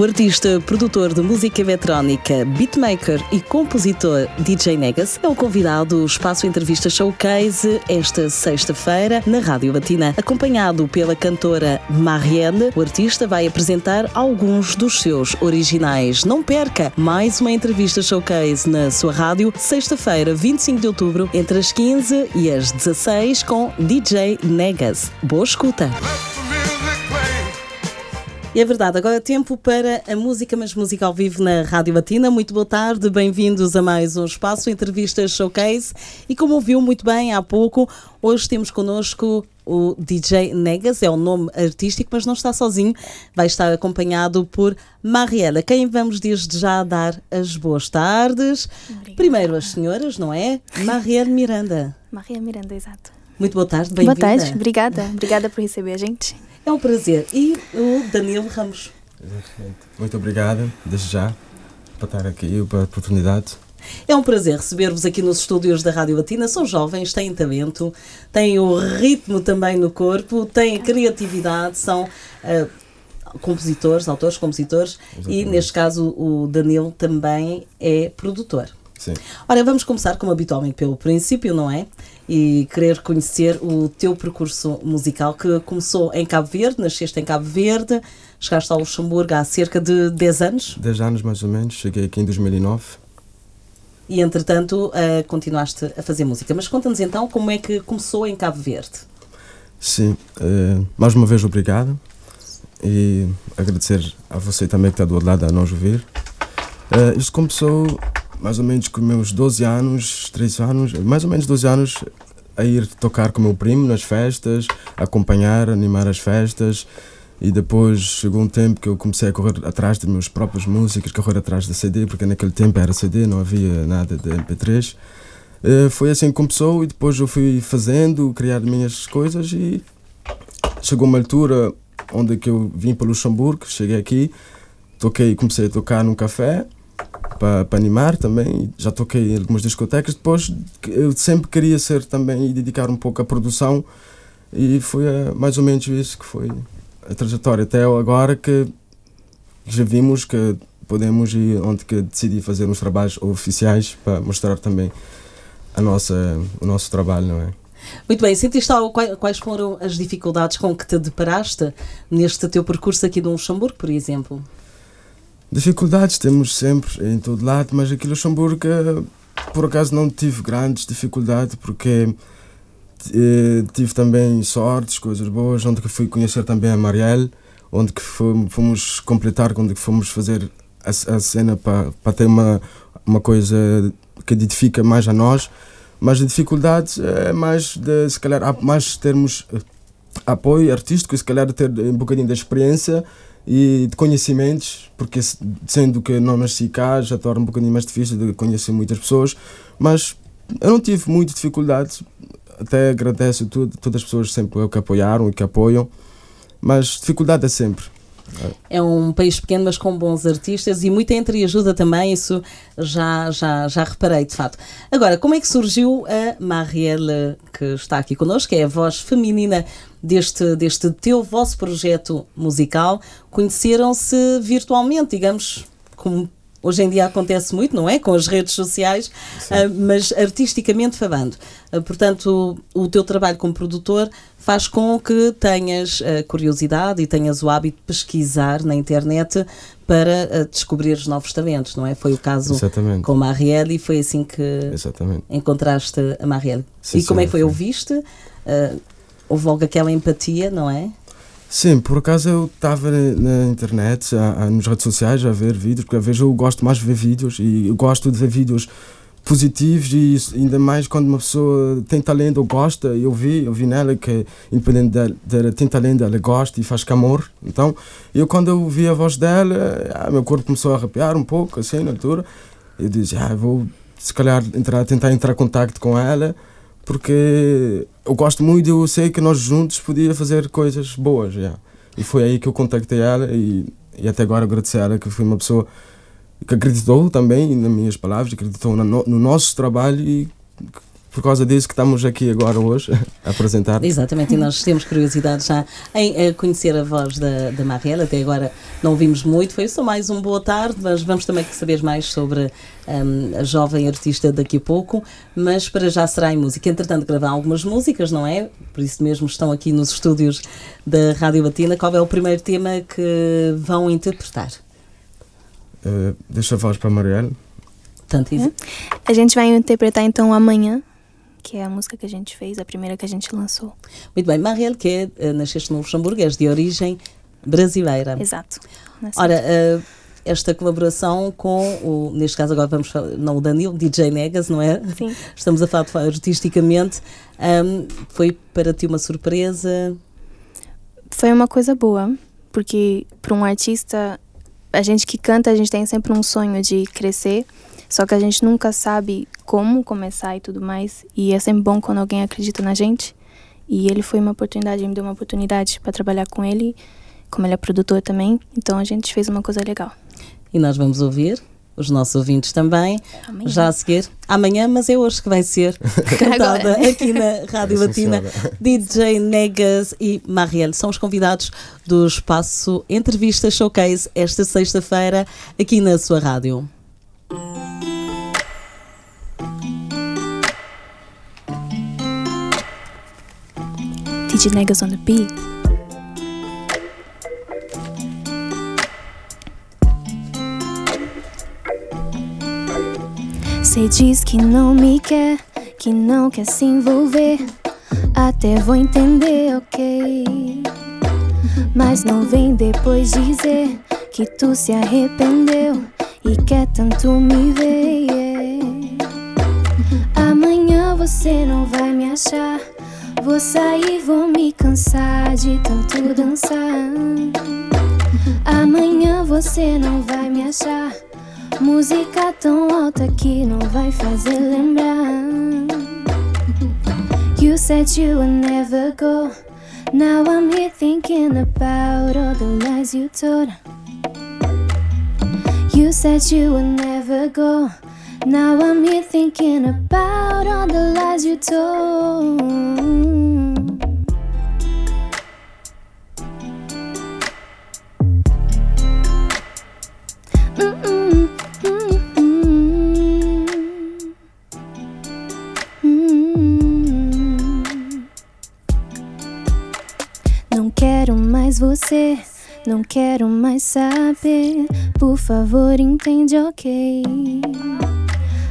O artista, produtor de música eletrónica, beatmaker e compositor DJ Negas é o convidado do Espaço Entrevista Showcase esta sexta-feira na Rádio Latina. Acompanhado pela cantora Marielle, o artista vai apresentar alguns dos seus originais. Não perca mais uma entrevista Showcase na sua rádio, sexta-feira, 25 de outubro, entre as 15 e as 16 com DJ Negas. Boa escuta! E é verdade, agora é tempo para a música, mas música ao vivo na Rádio Latina. Muito boa tarde, bem-vindos a mais um espaço, entrevistas showcase. E como ouviu muito bem há pouco, hoje temos connosco o DJ Negas, é o nome artístico, mas não está sozinho, vai estar acompanhado por Mariela, quem vamos desde já dar as boas tardes. Obrigada. Primeiro as senhoras, não é? Mariela Miranda. Maria Miranda, exato. Muito boa tarde, bem-vinda. Boa tarde, obrigada. Obrigada por receber a gente. É um prazer. E o Danilo Ramos. Muito obrigada, desde já, por estar aqui, pela oportunidade. É um prazer receber-vos aqui nos estúdios da Rádio Latina. São jovens, têm talento, têm o ritmo também no corpo, têm criatividade, são uh, compositores, autores, compositores Exatamente. e, neste caso, o Danilo também é produtor. Sim. Ora, vamos começar, como habitualmente, pelo princípio, não é? E querer conhecer o teu percurso musical, que começou em Cabo Verde, nasceste em Cabo Verde, chegaste ao Luxemburgo há cerca de 10 anos? 10 anos, mais ou menos. Cheguei aqui em 2009. E, entretanto, uh, continuaste a fazer música. Mas conta-nos então como é que começou em Cabo Verde. Sim, uh, mais uma vez obrigado e agradecer a você também que está do outro lado a nos ouvir. Uh, isto começou mais ou menos com meus 12 anos, 13 anos, mais ou menos 12 anos, a ir tocar com meu primo nas festas, acompanhar, animar as festas. E depois chegou um tempo que eu comecei a correr atrás das minhas próprias músicas, correr atrás da CD, porque naquele tempo era CD, não havia nada de MP3. Uh, eh, foi assim que começou e depois eu fui fazendo, criar minhas coisas e chegou uma altura onde que eu vim para Luxemburgo, cheguei aqui, toquei, comecei a tocar num café para, animar também. Já toquei em algumas discotecas. Depois eu sempre queria ser também e dedicar um pouco à produção e foi uh, mais ou menos isso que foi a trajetória até agora que já vimos que podemos e onde que decidi fazer uns trabalhos oficiais para mostrar também a nossa o nosso trabalho, não é? Muito bem, sentiste quais foram as dificuldades com que te deparaste neste teu percurso aqui no Luxemburgo, por exemplo? Dificuldades temos sempre em todo lado, mas aqui em Luxemburgo por acaso não tive grandes dificuldades porque eh, tive também sortes, coisas boas, onde que fui conhecer também a Marielle, onde que fomos completar, onde que fomos fazer a, a cena para, ter uma, uma coisa que edifica mais a nós, mas a dificuldade é mais de se calhar mais termos eh, apoio artístico, se calhar ter um bocadinho de experiência e de conhecimentos, porque sendo que não nasci cá já torna um bocadinho mais difícil de conhecer muitas pessoas, mas eu não tive muita dificuldade, até agradeço tudo, todas as pessoas sempre que apoiaram e que apoiam, mas dificuldade é sempre. É um país pequeno, mas com bons artistas e muita entreajuda também, isso já, já, já reparei, de facto. Agora, como é que surgiu a Marielle, que está aqui connosco, que é a voz feminina deste, deste teu vosso projeto musical? Conheceram-se virtualmente, digamos, como hoje em dia acontece muito, não é? Com as redes sociais, uh, mas artisticamente falando. Uh, portanto, o, teu trabalho como produtor faz com que tenhas uh, curiosidade e tenhas o hábito de pesquisar na internet para descobrir os novos talentos, não é? Foi o caso Exatamente. com a Marielle e foi assim que Exatamente. encontraste a Marielle. Sim, e como é que foi? Ouviste? Houve logo aquela empatia, não é? Sim, por acaso eu estava na internet, a, a, nas redes sociais, a ver vídeos, porque às vezes eu gosto mais de ver vídeos e gosto de ver vídeos positivos e ainda mais quando uma pessoa tem talento ou gosta, eu vi, eu vi nela que independente dela, dela tem talento, ela gosta e faz amor. Então, eu quando eu vi a voz dela, ah, meu corpo começou a arrepiar um pouco, assim, na altura. Eu disse, ah, vou se calhar entrar, tentar entrar em contato com ela porque eu gosto muito e eu sei que nós juntos podíamos fazer coisas boas. Yeah. E foi aí que eu contactei ela e, e até agora agradecer a ela que foi uma pessoa que acreditou também nas minhas palavras, acreditou no, no nosso trabalho e por causa disso que estamos aqui agora hoje a apresentar. Exatamente, e nós temos curiosidade já em eh, conhecer a voz da, da Mariela. Até agora não vimos muito, foi só mais um boa tarde, mas vamos também saber mais sobre um, a jovem artista daqui a pouco. Mas para já será em música. Entretanto, gravar algumas músicas, não é? Por isso mesmo estão aqui nos estúdios da Rádio Batina. Qual é o primeiro tema que vão interpretar? Uh, deixa a voz para a Mariela. Tanto isso. A gente vai interpretar então amanhã, que é a música que a gente fez, a primeira que a gente lançou. Muito bem, Marielle, que é, uh, nasceste no Luxemburgo, és de origem brasileira. Exato. Ora, uh, esta colaboração com o, neste caso agora vamos falar, não o Danilo, DJ Negas, não é? Sim. Estamos a falar de artisticamente. Um, foi para ti uma surpresa? Foi uma coisa boa, porque para um artista, a gente que canta, a gente tem sempre um sonho de crescer, só que a gente nunca sabe como começar e tudo mais. E é sempre bom quando alguém acredita na gente. E ele foi uma oportunidade, me deu uma oportunidade para trabalhar com ele, como ele é produtor também. Então a gente fez uma coisa legal. E nós vamos ouvir, os nossos ouvintes também, Amanhã. já a seguir. Amanhã, mas é hoje que vai ser cantada aqui na Rádio Sim, Latina. senhora. DJ Negas e Marielle são os convidados do espaço Entrevista Showcase esta sexta-feira aqui na sua rádio. DJ Negas on the beat. Cê diz que não me quer, que não quer se envolver. Até vou entender, ok. Mas não vem depois dizer que tu se arrependeu e quer tanto me ver. yeah. Amanhã você não vai me achar. Vou sair, vou me cansar de tanto dançar. Amanhã você não vai me achar. Música tão alta que não vai fazer lembrar. You said you would never go. Now I'm here thinking about all the lies you told. You said you would never go. Now I'm here thinking about all the lies you told. Mm-mm, mm. Não quero mais você, não quero mais saber. Por favor, entende, ok?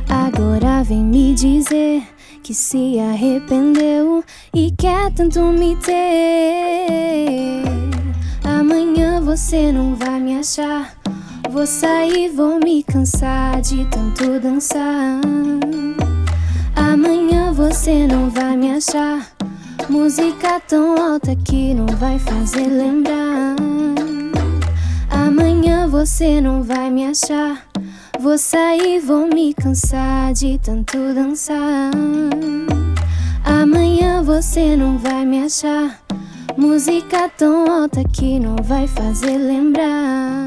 Agora vem me dizer que se arrependeu e quer tanto me ter. Amanhã você não vai me achar. Vou sair, vou me cansar de tanto dançar. Amanhã você não vai me achar. Música tão alta que não vai fazer lembrar. Amanhã você não vai me achar. Vou sair, vou me cansar de tanto dançar. Amanhã você não vai me achar. Música tão alta que não vai fazer lembrar.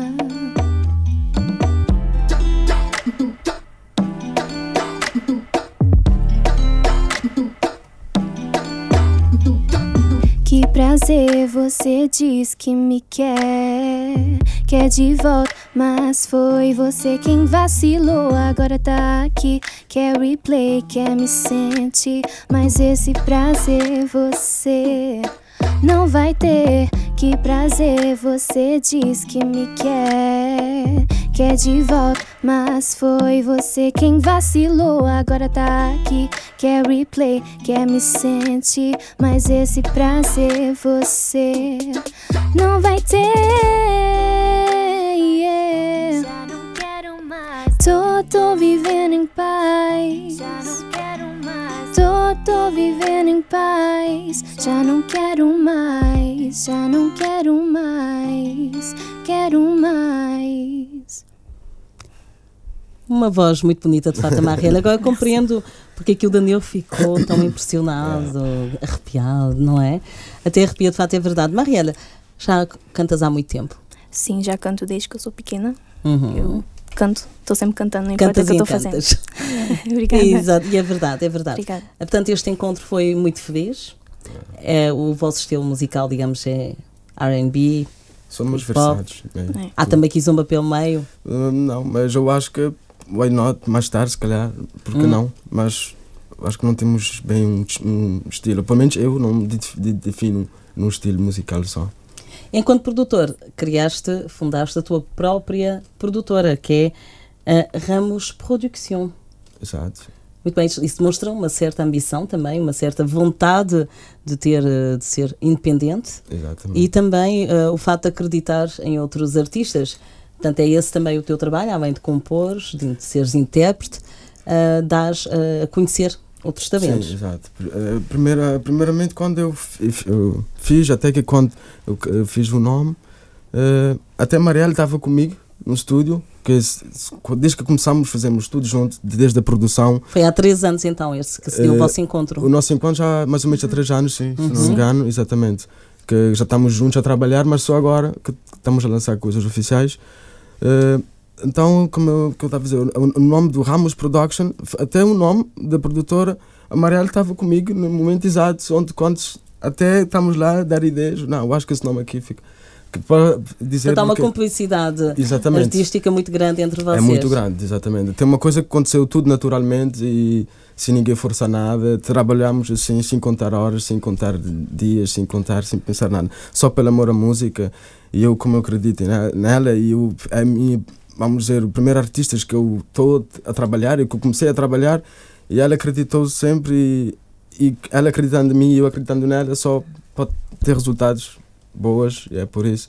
Prazer, você diz que me quer, quer de volta, mas foi você quem vacilou. Agora tá aqui, quer replay, quer me sentir, mas esse prazer você não vai ter. Que prazer, você diz que me quer, quer de volta, mas foi você quem vacilou. Agora tá aqui, quer replay, quer me sentir, mas esse prazer você não vai ter. yeah. Já não quero mais. Tô, tô vivendo em paz. Já não quero mais. Tô, vivendo em paz. Já não quero mais. Já não quero mais. Quero mais. Uma voz muito bonita de Fata Marielle. Agora compreendo porque é que o Daniel ficou tão impressionado, arrepiado, não é? Até arrepia de fato, é verdade. Mariela, já cantas há muito tempo. Sim, já canto desde que eu sou pequena. Uhum. Eu canto, estou sempre cantando, não importa o Cantas que e eu estou fazendo. Obrigada. Exato, e é verdade, é verdade. Obrigada. Portanto, este encontro foi muito feliz. É, o vosso estilo musical, digamos, é RB. Somos versados. é. É. Há também Kizomba pelo meio. Uh, não, mas eu acho que why not, mais tarde, se calhar, porque Hum. não? Mas acho que não temos bem um, um estilo. Pelo menos eu não me def- de- defino num estilo musical só. Enquanto produtor, criaste, fundaste a tua própria produtora, que é a Ramos Production. Exato. Muito bem, isso demonstra uma certa ambição também, uma certa vontade de ter, de ser independente Exatamente. e também eh, o fato de acreditar em outros artistas. Portanto, é esse também o teu trabalho, além de compor, de, seres intérprete, uh, dás eh, a conhecer outros talentos. Sim, exato. Eh, Primeira, primeiramente, quando eu, eu fiz, até que quando eu fiz o nome, eh, até Marielle estava comigo no estúdio, que desde que começámos, fazemos tudo junto, desde a produção. Foi há três anos então esse que se deu o Eh, vosso encontro. O nosso encontro já há mais ou menos há três anos, sim, se não Uhum. me engano, exatamente. Que já estamos juntos a trabalhar, mas só agora que estamos a lançar coisas oficiais. Eh, então, como eu, que eu estava a dizer, o, o nome do Ramos Production, até o nome da produtora, a Marielle estava comigo no momento exato, onde quando até estamos lá a dar ideias. Não, eu acho que esse nome aqui fica. Que para dizer Portanto, há uma que- complicidade Exatamente. artística muito grande entre vocês. É muito grande, exatamente. Tem uma coisa que aconteceu tudo naturalmente e sem ninguém forçar nada. Trabalhamos assim, sem contar horas, sem contar dias, sem contar, sem pensar nada. Só pelo amor à música. E eu, como eu acredito ne- nela, e eu, a minha, vamos dizer, o primeiro artista que eu estou a trabalhar e que eu comecei a trabalhar, e ela acreditou sempre. E, e ela acreditando em mim e eu acreditando nela, só pode ter resultados boas. E é por isso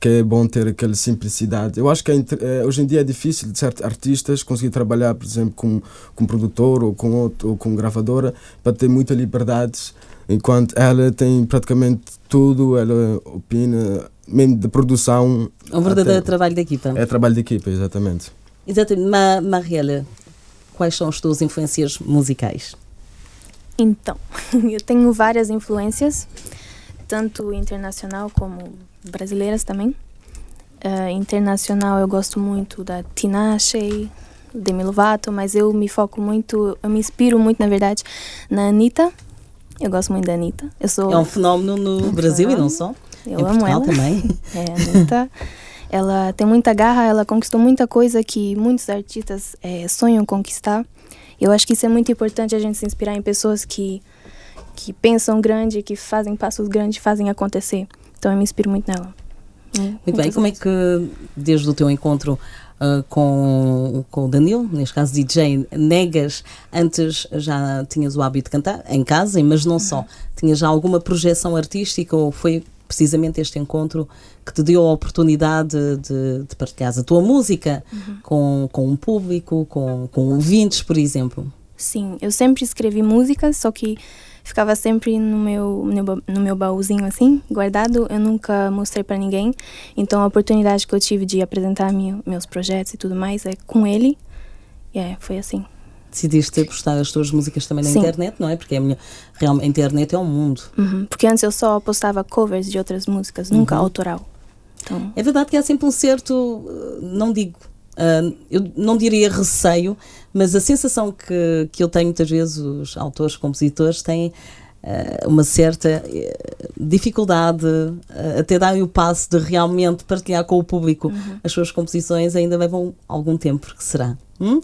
que é bom ter aquela simplicidade. Eu acho que é eh, hoje em dia é difícil de certos artistas conseguir trabalhar, por exemplo, com, com produtor ou com outro, ou com gravadora para ter muita liberdade, enquanto ela tem praticamente tudo, ela opina, mesmo de produção. Um verdadeiro até- trabalho de equipa. É trabalho de equipa, exatamente. Exatamente. Ma Mariela, quais são as tuas influências musicais? Então, eu tenho várias influências, tanto internacional como brasileiras também. Eh, internacional eu gosto muito da Tinashe, Demi Lovato, mas eu me foco muito, eu me inspiro muito, na verdade, na Anitta. Eu gosto muito da Anitta. Eu sou É um fenómeno no Um Brasil e não só. Eu em amo Portugal ela. também. É, Anitta, ela tem muita garra, ela conquistou muita coisa que muitos artistas eh, sonham conquistar. Eu acho que isso é muito importante a gente se inspirar em pessoas que, que pensam grande, que fazem passos grandes, fazem acontecer. Então eu me inspiro muito nela. Hum, Muito bem. Como é que, desde o teu encontro ah, com, com o Danilo, neste caso DJ, negas, antes já tinhas o hábito de cantar em casa, mas não só. Tinhas já alguma projeção artística ou foi precisamente este encontro que te deu a oportunidade de, de partilhares a tua música com, com um público, com, com ouvintes, por exemplo? Sim, eu sempre escrevi músicas, só que ficava sempre no meu, no meu baúzinho assim, guardado. Eu nunca mostrei para ninguém. Então a oportunidade que eu tive de apresentar meu, meus projetos e tudo mais é com ele. E é, foi assim. Decidiste postar as tuas músicas também na Sim. internet, não é? Porque a, minha, realmente, a internet é um mundo. Uhum, Porque antes eu só postava covers de outras músicas, nunca Uhum. autoral. Então, É verdade que há sempre um certo, uh, não digo, uh, eu não diria receio, mas a sensação que, que eu tenho muitas vezes, os autores, compositores, têm uh, uma certa eh, dificuldade uh, até darem o passo de realmente partilhar com o público as suas composições, ainda levam algum tempo, porque será? Hum?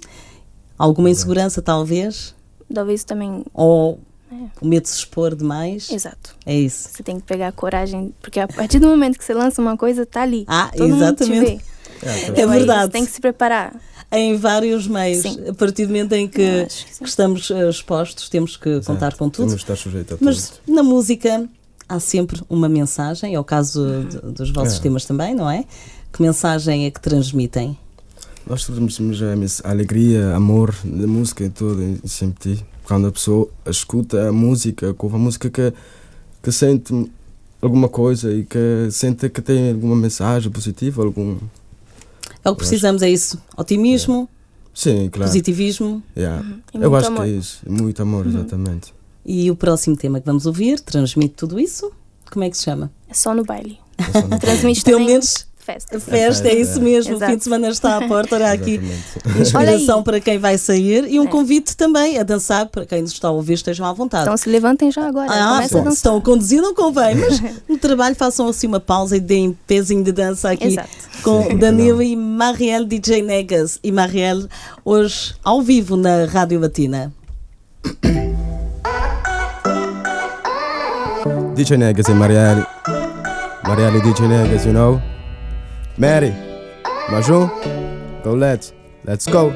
Alguma insegurança, talvez? talvez também. Ou É. o medo de se expor demais? Exato. É isso. Você tem que pegar coragem, porque a partir do momento que você lança uma coisa, tá ali. Ah, Todo mundo te exatamente. vê. É, É Então, aí verdade. Você tem que se preparar. Em vários meios. Sim. A partir do momento em que, que estamos eh, expostos, temos que contar com tudo. Temos estar sujeito a Mas tudo. na música há sempre uma mensagem, é o caso de- dos vossos É. temas também, não é? Que mensagem é que transmitem? Nós transmitimos a alegria, amor da música e tudo em em sempre ti. Quando a pessoa escuta a música, ouve a música que, que sente alguma coisa e que sente que tem alguma mensagem positiva, algum... É o que precisamos, é isso. Otimismo, Sim, claro. positivismo. Yeah. E Eu acho amor. que é isso. Muito amor, Uhum. exatamente. E o próximo tema que vamos ouvir transmite tudo isso? Como é que se chama? É só no baile. É só no- Transmite Pelo menos festa. Festa, é festa, isso é. mesmo. O fim de semana está à porta. Olha aqui, inspiração para quem vai sair e um É. convite também a dançar para quem nos está a ouvir, estejam à vontade. Então se levantem já agora. Ah, começa a bom, dançar. se estão a conduzir não convém, mas no trabalho façam assim uma pausa e deem pezinho de dança aqui Exato. com Sim, Danilo não. e Marielle DJ Negas. E Marielle hoje ao vivo na Rádio Latina. DJ Negas e Marielle. Marielle e DJ Negas, you know? Mary, Majum, go let's, let's go.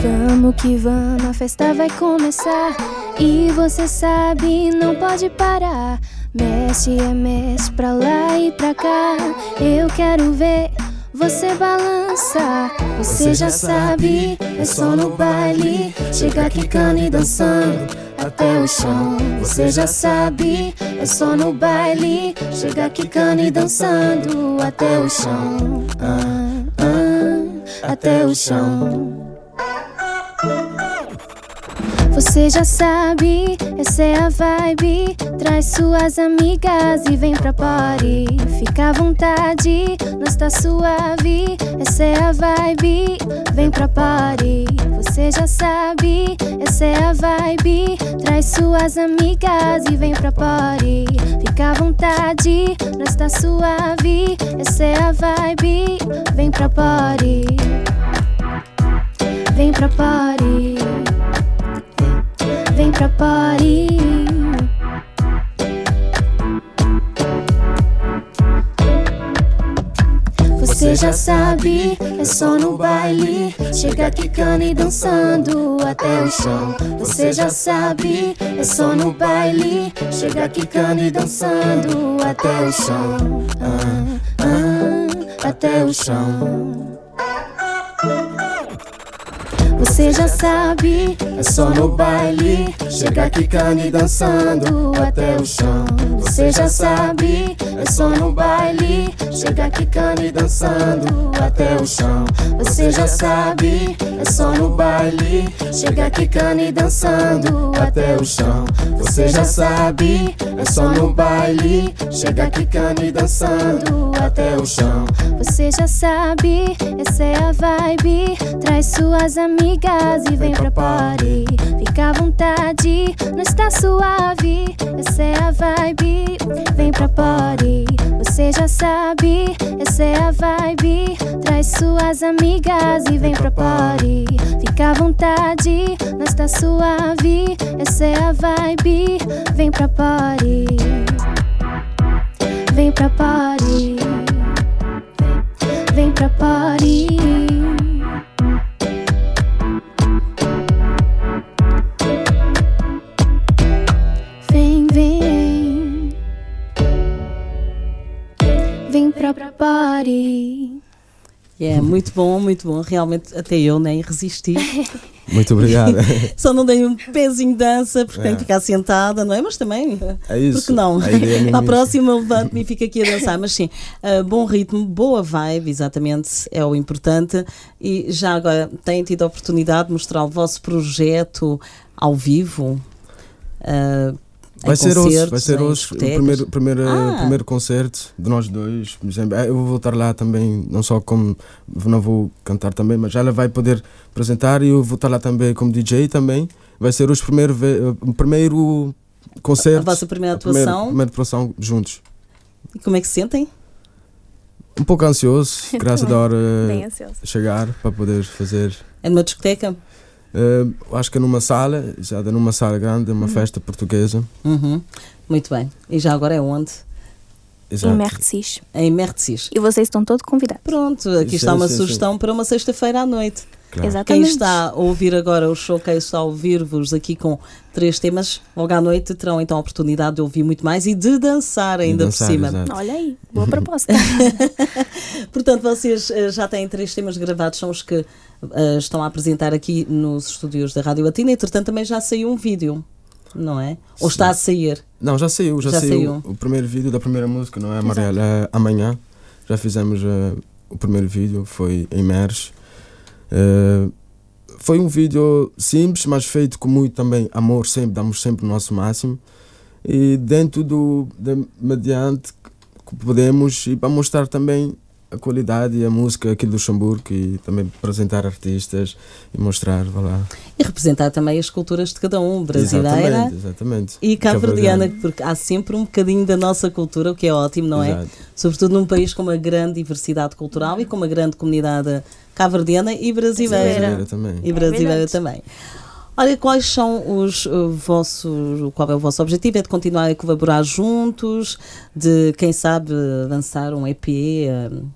Vamos que vamos, a festa vai começar. E você sabe, não pode parar. Mexe, é mexe pra lá e pra cá. Eu quero ver você balançar. Você já sabe, é só no baile. Chegar quicando e dançando até o chão. Você já sabe, é só no baile. Chegar quicando e dançando até o chão. Ah, ah, até o chão. Você já sabe, essa é a vibe. Traz suas amigas e vem pra party. Fica à vontade, nós tá suave. Essa é a vibe, vem pra party. Você já sabe, essa é a vibe. Traz suas amigas e vem pra party. Fica à vontade, nós tá suave. Essa é a vibe, vem pra party. Vem pra party. Pra. Você já sabe, é só no baile. Chega quicando e dançando até o chão. Você já sabe, é só no baile. Chega quicando e dançando até o chão. Ah, ah, até o chão. Você já sabe, é só no baile. Chega quicando e dançando até o chão. Você já sabe, é só no baile. Chega quicando e dançando até o chão. Você já sabe, é só no baile. Chega quicando e dançando até o chão. Você já sabe, é só no baile. Chega quicando e dançando até o chão. Você já sabe, essa é a vibe. Traz suas amigas e vem pra party. Fica à vontade, não está suave. Essa é a vibe, vem pra party. Você já sabe, essa é a vibe. Traz suas amigas e vem pra party. Fica à vontade, não está suave. Essa é a vibe, vem pra party. Vem pra party. Vem pra party. Party. É muito bom, muito bom. Realmente, até eu nem resisti. Muito obrigado. Só não dei um pezinho de dança porque É. tenho que ficar sentada, não é? Mas também. É isso. Porque não? A é isso. próxima levanto-me e fico aqui a dançar. Mas sim, ah, bom ritmo, boa vibe, exatamente, é o importante. E já agora têm tido a oportunidade de mostrar o vosso projeto ao vivo? Em Vai ser hoje, vai ser hoje o primeiro, primeiro, Ah. primeiro concerto de nós dois. Por exemplo, eu vou voltar lá também, não só como não vou cantar também, mas ela vai poder apresentar e eu vou estar lá também como DJ também. Vai ser hoje o primeiro, o primeiro concerto. A vossa primeira a primeira- atuação? primeira atuação juntos. E como é que se sentem? Um pouco ansioso, graças a hora ansioso. chegar para poder fazer. É numa discoteca? Eh, acho que é numa sala, já numa sala grande, uma festa portuguesa. Uhum. Muito bem. E já agora é onde? Exato. Em Mercedes. Em Mercedes. E vocês estão todos convidados. Pronto, aqui Sim, está uma sim, sugestão para uma sexta-feira à noite. Claro. Quem Exatamente. está a ouvir agora o showcase está a ouvir-vos aqui com três temas, logo à noite terão então a oportunidade de ouvir muito mais e de dançar ainda dançar, por cima. exato. Olha aí, boa proposta. Portanto, vocês eh, já têm três temas gravados, são os que eh, estão a apresentar aqui nos estúdios da Rádio Latina e, entretanto, também já saiu um vídeo, não é? Ou Sim. está a sair. Não, já saiu, já, Já saiu, saiu. o primeiro vídeo da primeira música, não é, Mariela? É amanhã já fizemos eh, o primeiro vídeo, foi em Meres. Eh, foi um vídeo simples, mas feito com muito também amor, sempre, damos sempre o nosso máximo. E dentro do, de, mediante, que podemos e para mostrar também a qualidade e a música aqui do Luxemburgo e também apresentar artistas e mostrar, vá lá. E representar também as culturas de cada um, brasileira Exatamente, exatamente. e cabo-verdiana, porque há sempre um bocadinho da nossa cultura, o que é ótimo, não é? Exato. Sobretudo num país com uma grande diversidade cultural e com uma grande comunidade cabo-verdiana e brasileira. Brasileira também. E brasileira verdade. também. Olha, quais são os uh, vossos. Qual é o vosso objetivo? É de continuar a colaborar juntos, de quem sabe lançar um EP? uh,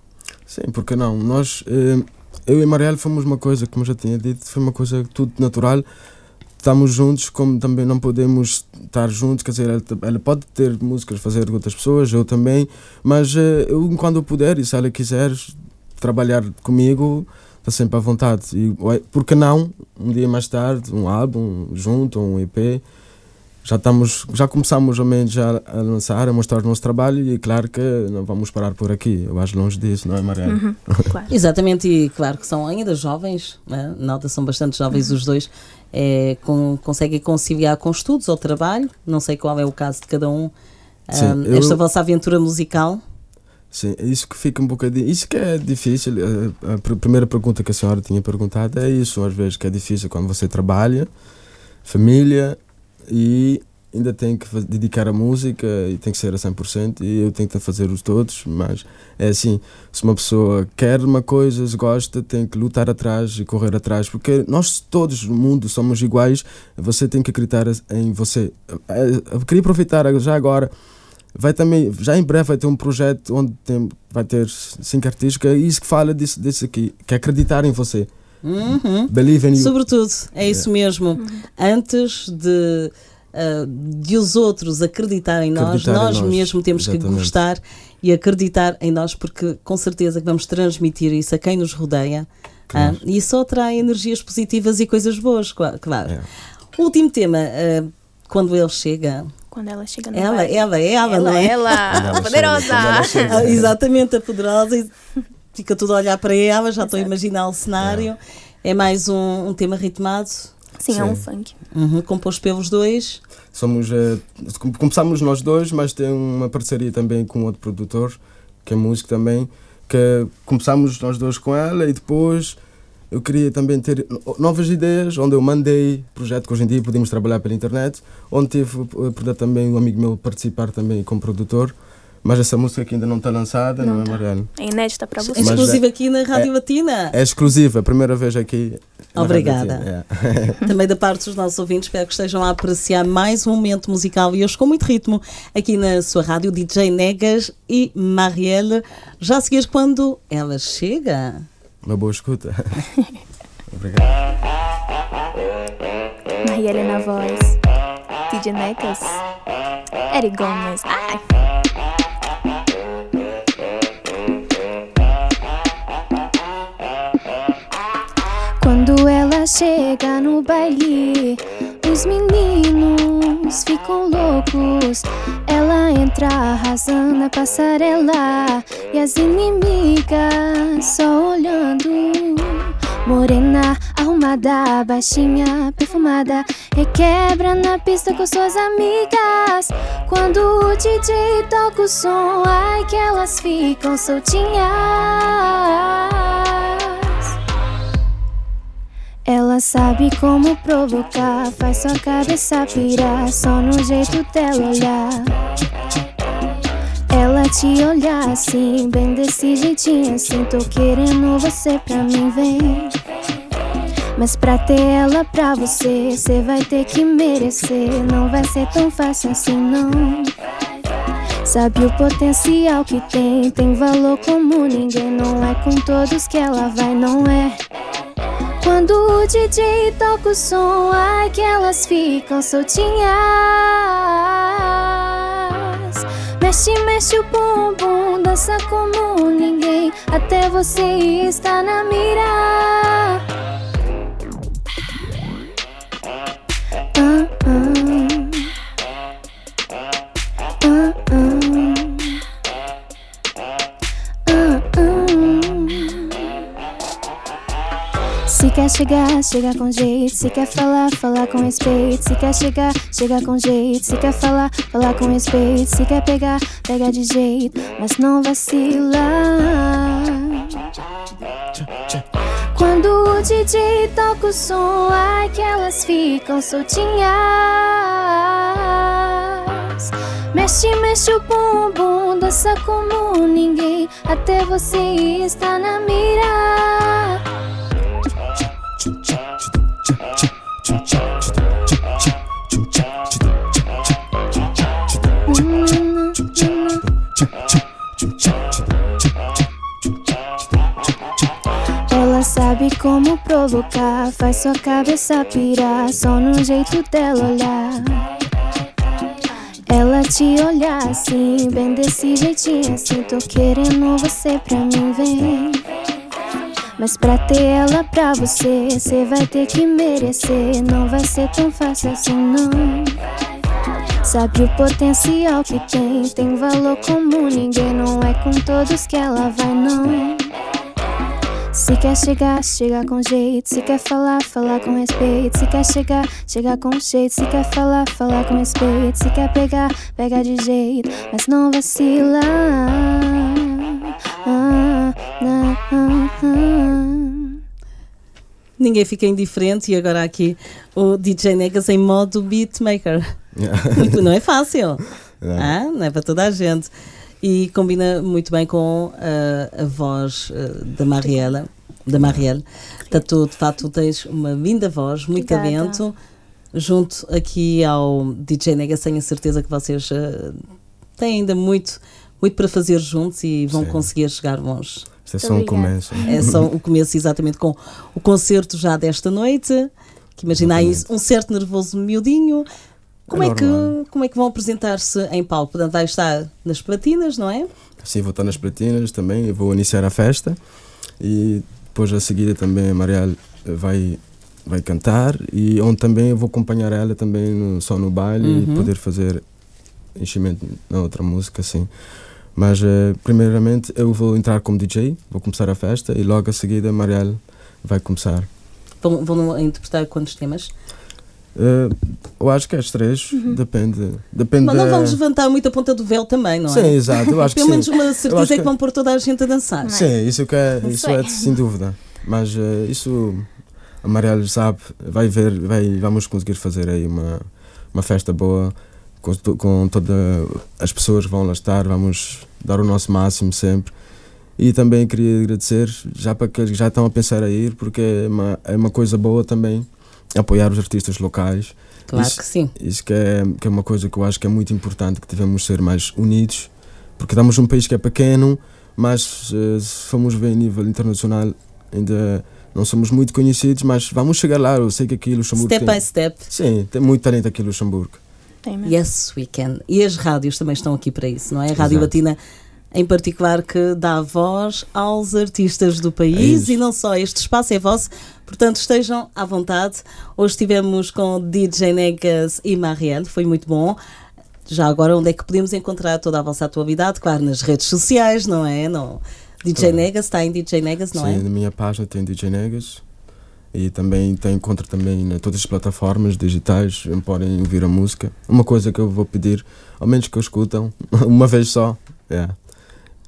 Sim, porque não? Nós, eh, eu e Marielle fomos uma coisa, como já tinha dito, foi uma coisa tudo natural. Estamos juntos, como também não podemos estar juntos, quer dizer, ela, ela pode ter músicas, fazer com outras pessoas, eu também, mas eh, eu, quando eu puder, e se ela quiser trabalhar comigo, está sempre à vontade. E, por que não, um dia mais tarde, um álbum junto, ou um EP, já estamos, já começamos ao menos já a lançar, a mostrar o nosso trabalho e claro que não vamos parar por aqui, eu acho longe disso, não é Mariana? Uhum, claro. Exatamente, e claro que são ainda jovens, né? nota são bastante jovens os dois, é, com, conseguem conciliar com estudos ou trabalho, não sei qual é o caso de cada um, Sim, Ahm, eu- esta vossa aventura musical. Sim, isso que fica um bocadinho. Isso que é difícil. eh, A pr- primeira pergunta que a senhora tinha perguntado é isso, às vezes, que é difícil quando você trabalha, família e ainda tem que dedicar a música e tem que ser a 100% e eu tenho que fazer os todos, mas é assim, se uma pessoa quer uma coisa, se gosta, tem que lutar atrás e correr atrás, porque nós todos no mundo somos iguais, você tem que acreditar em você. Eu queria aproveitar já agora vai também, já em breve vai ter um projeto onde tem, vai ter cinco artistas, que é isso que fala disso, disso aqui, que é acreditar em você. Uhum. Believe in you. Sobretudo, é isso mesmo. Antes de, ah, de os outros acreditarem em nós, Acreditar em nós nós, mesmo temos que exatamente. gostar e acreditar em nós, porque com certeza que vamos transmitir isso a quem nos rodeia. Claro. ah, e isso atrai energias positivas e coisas boas, cla- claro. É. Último tema, ah, quando ele chega. Quando ela chega no Ela, baile. ela, ela, não ela, é? ela, poderosa. chega, quando ela chega. Ah, exatamente, a poderosa. e Fica tudo a olhar para ela, já estou a imaginar o cenário. É mais um, um tema ritmado, Sim, é um Sim. funk. uhum, composto pelos dois. Somos, começamos nós dois, mas tem uma parceria também com outro produtor, que é músico também, que começamos nós dois com ela e depois eu queria também ter no- novas ideias, onde eu mandei projeto que hoje em dia podemos trabalhar pela internet, onde tive a oportunidade também um amigo meu participar também como produtor, mas essa música aqui ainda não está lançada, não, Não é tá. Mariano? É inédita para você. Mas Exclusivo aqui na Rádio Latina. É exclusiva, a primeira vez aqui. Obrigada. É. Também da parte dos nossos ouvintes, espero que estejam a apreciar mais um momento musical e hoje com muito ritmo aqui na sua rádio, DJ Negas e Marielle. Já a seguir quando ela chega. Uma boa escuta. Obrigado. Marielle na voz. DJ Necas. Eric Gomes. Ai. Quando ela chega no baile, os meninos ficam loucos. Ela entra arrasando na passarela e as inimigas só olhando. Morena, arrumada, baixinha, perfumada, requebra na pista com suas amigas. Quando o DJ toca o som, ai que elas ficam soltinhas. Ela sabe como provocar, faz sua cabeça pirar, só no jeito dela olhar. Ela te olhar assim, bem desse jeitinho assim, tô querendo você pra mim, vem. Mas pra ter ela pra você, cê vai ter que merecer, não vai ser tão fácil assim não. Sabe o potencial que tem, tem valor como ninguém, não é com todos que ela vai, não é. Quando o DJ toca o som, que elas ficam soltinhas. Mexe, mexe o bumbum, dança como ninguém, até você está na mira. Quer chegar, chega com jeito. Se quer falar, falar com respeito. Se quer chegar, chega com jeito. Se quer falar, falar com respeito. Se quer pegar, pega de jeito. Mas não vacila. Quando o DJ toca o som, ai que elas ficam soltinhas. Mexe, mexe o bumbum, dança como ninguém. Até você está na mira. Como provocar, faz sua cabeça pirar, só no jeito dela olhar. Ela te olha assim, bem desse jeitinho assim, tô querendo você pra mim, vem. Mas pra ter ela pra você, cê vai ter que merecer, não vai ser tão fácil assim não. Sabe o potencial que tem, tem valor como ninguém, não é com todos que ela vai não. Se quer chegar, chega com jeito. Se quer falar, falar com respeito. Se quer chegar, chega com jeito. Se quer falar, falar com respeito. Se quer pegar, pega de jeito. Mas não vacila. Ah, ah, ah, ah. Ninguém fica indiferente e agora aqui o DJ Negas em modo beatmaker. não é fácil. Não. Ah, não é para toda a gente. E combina muito bem com ah, a voz da Mariela. Da Marielle. Portanto, de facto, tens uma linda voz, muito Obrigada. talento. Junto aqui ao DJ Negas, tenho a certeza que vocês ah, têm ainda muito, muito para fazer juntos e vão Sim. conseguir chegar longe. Isto é só um começo. É só o começo, exatamente, com o concerto já desta noite. Que imagina aí um certo nervoso miudinho. Como é, que, normal. como é que vão apresentar-se em palco? Portanto, vai estar nas platinas, não é? Sim, vou estar nas platinas também, vou iniciar a festa e depois a seguir também a Marielle vai, vai cantar e onde também eu vou acompanhar ela também no, só no baile Uhum. e poder fazer enchimento na outra música, sim. Mas eh, primeiramente eu vou entrar como DJ, vou começar a festa e logo a seguir a Marielle vai começar. Vão, vão interpretar quantos temas? Eh, eu acho que é as três, depende. depende Mas não da- vamos levantar muito a ponta do véu também, não Sim, é? exato, eu acho que Pelo sim. menos uma acho certeza é que que- vão pôr toda a gente a dançar. Sim, isso, que é, isso é sem dúvida. Mas eh, isso a Marielle sabe, vai ver, vai, vamos conseguir fazer aí uma, uma festa boa com, com todas as pessoas que vão lá estar, vamos dar o nosso máximo sempre. E também queria agradecer já para aqueles que já estão a pensar a ir, porque é uma, é uma coisa boa também apoiar os artistas locais. Claro Isso- que sim. Isso que é, que é uma coisa que eu acho que é muito importante, que devemos ser mais unidos, porque estamos num país que é pequeno, mas eh, se formos ver a nível internacional ainda não somos muito conhecidos, mas vamos chegar lá, eu sei que aqui em Luxemburgo Step tem, by step. sim, tem muito talento aqui em Luxemburgo. Yes, we can. E as rádios também estão aqui para isso, não é? A Rádio Exato. Latina, em particular, que dá voz aos artistas do É país isso. e não só. Este espaço é vosso, portanto, estejam à vontade. Hoje estivemos com DJ Negas e Marielle, foi muito bom. Já agora, onde é que podemos encontrar toda a vossa atualidade? Claro, nas redes sociais, não é? Não. DJ Claro. Negas, está em DJ Negas, não sim, é? na minha página tem DJ Negas e também tem encontro também em todas as plataformas digitais, podem ouvir a música. Uma coisa que eu vou pedir, ao menos que eu escutam, uma vez só, é.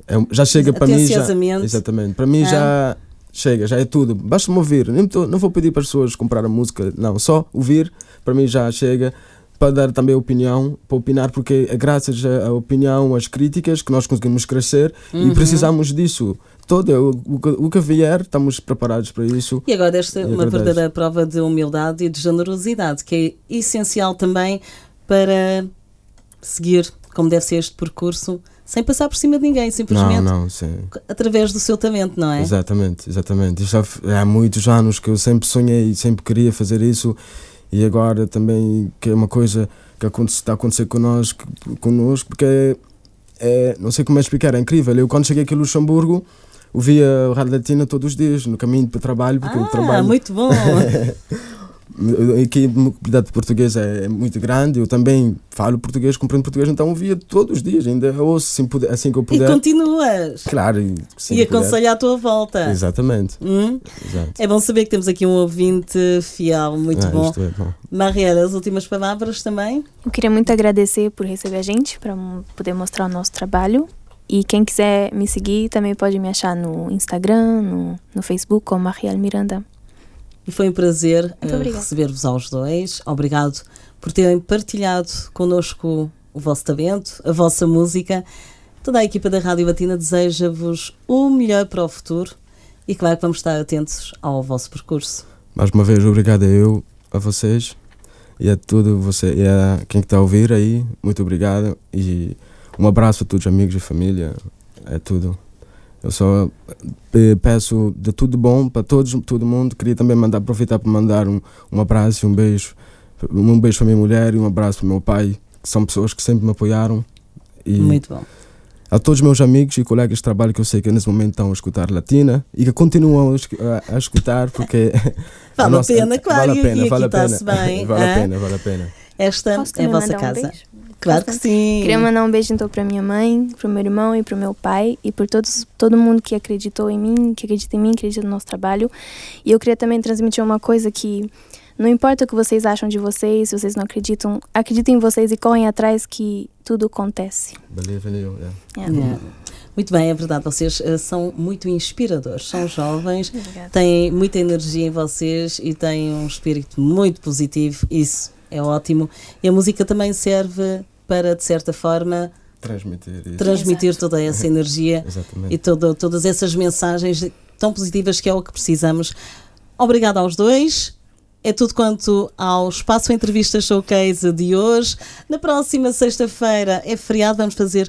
É já chega para mim já. Exatamente. Para mim Ah. já chega, já é tudo. Basta-me ouvir. Nem tô- não vou pedir para as pessoas comprar a música, não. Só ouvir, para mim já chega. Para dar também opinião, para opinar, porque é graças à opinião, às críticas, que nós conseguimos crescer Uhum. e precisamos disso. Todo, o, o, que- o que vier, estamos preparados para isso. E agora esta é uma agradeço. verdadeira prova de humildade e de generosidade, que é essencial também para seguir como deve ser este percurso, sem passar por cima de ninguém, Não, simplesmente não, sim. através do seu talento, não é? Exatamente, exatamente. Já há muitos anos que eu sempre sonhei e sempre queria fazer isso e agora também que é uma coisa que está a acontecer connosco, connosco porque é, é- não sei como é explicar, é incrível. Eu quando cheguei aqui a Luxemburgo ouvia a Rádio Latina todos os dias no caminho para o trabalho, porque eu Ah, trabalho, muito bom! Aqui a comunidade portuguesa é muito grande, eu também falo português, compreendo português, então ouvia todos os dias, ainda ouço assim, assim que eu E puder. continuas. Claro, e, assim e aconselha à tua volta. Exatamente. Hum? Exato. É bom saber que temos aqui um ouvinte fiel, muito Ah, bom. isto é bom. Mariela, as últimas palavras também? Eu queria muito agradecer por receber a gente, para poder mostrar o nosso trabalho. E quem quiser me seguir também pode me achar no Instagram, no, no Facebook, como Marielle Miranda. E foi um prazer eh, receber-vos aos dois. Obrigado por terem partilhado connosco o vosso talento, a vossa música. Toda a equipa da Rádio Batina deseja-vos o melhor para o futuro e claro que vamos estar atentos ao vosso percurso. Mais uma vez, obrigado a eu, a vocês e a tudo você e a quem está a ouvir aí. Muito obrigado e um abraço a todos os amigos e família. É tudo. Eu só eh, peço de tudo bom para todos, todo mundo. Queria também mandar, aproveitar para mandar um, um abraço e um beijo. Um beijo para a minha mulher e um abraço para o meu pai, que são pessoas que sempre me apoiaram. E Muito bom. a todos os meus amigos e colegas de trabalho que eu sei que nesse momento estão a escutar Latina e que continuam a, esc- a- a escutar porque Vale a nossa- pena, claro, vale a e pena, aqui vale a pena, bem, vale hã? a pena, vale a pena. Esta Posso é a vossa um casa. beijo? Claro que Posso? sim. Queria mandar um beijo então para minha mãe, para o meu irmão e para o meu pai e por todos, todo mundo que acreditou em mim, que acredita em mim, acredita no nosso trabalho. E eu queria também transmitir uma coisa que não importa o que vocês acham de vocês, se vocês não acreditam, acreditem em vocês e correm atrás que tudo acontece. Believe in you, yeah. Yeah. Yeah. Muito bem, é verdade. Vocês eh, são muito inspiradores, são jovens, Obrigada. têm muita energia em vocês e têm um espírito muito positivo. Isso é ótimo. E a música também serve para, de certa forma, Transmitir isso. transmitir toda essa energia e todo, todas essas mensagens tão positivas que é o que precisamos. Obrigada aos dois. É tudo quanto ao Espaço Entrevista Showcase de hoje. Na próxima sexta-feira é feriado, vamos fazer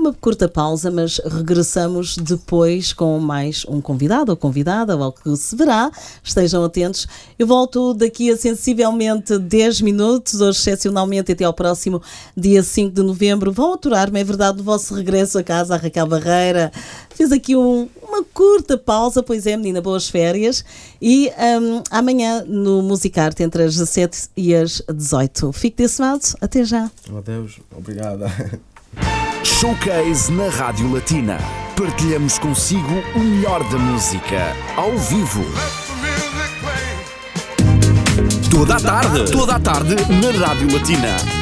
uma curta pausa, mas regressamos depois com mais um convidado ou convidada, ou que se verá. Estejam atentos. Eu volto daqui a sensivelmente 10 minutos, hoje excepcionalmente até ao próximo dia 5 de novembro. Vão aturar-me, é verdade, no vosso regresso a casa, a Raquel Barreira. Fiz aqui um- uma curta pausa, pois é, menina, boas férias. E hum, amanhã no Musicarte, entre as 17 e as 18. Fique desse lado, até já. Adeus, obrigada. Showcase na Rádio Latina. Partilhamos consigo o melhor da música, ao vivo. Toda a tarde, toda a tarde na Rádio Latina.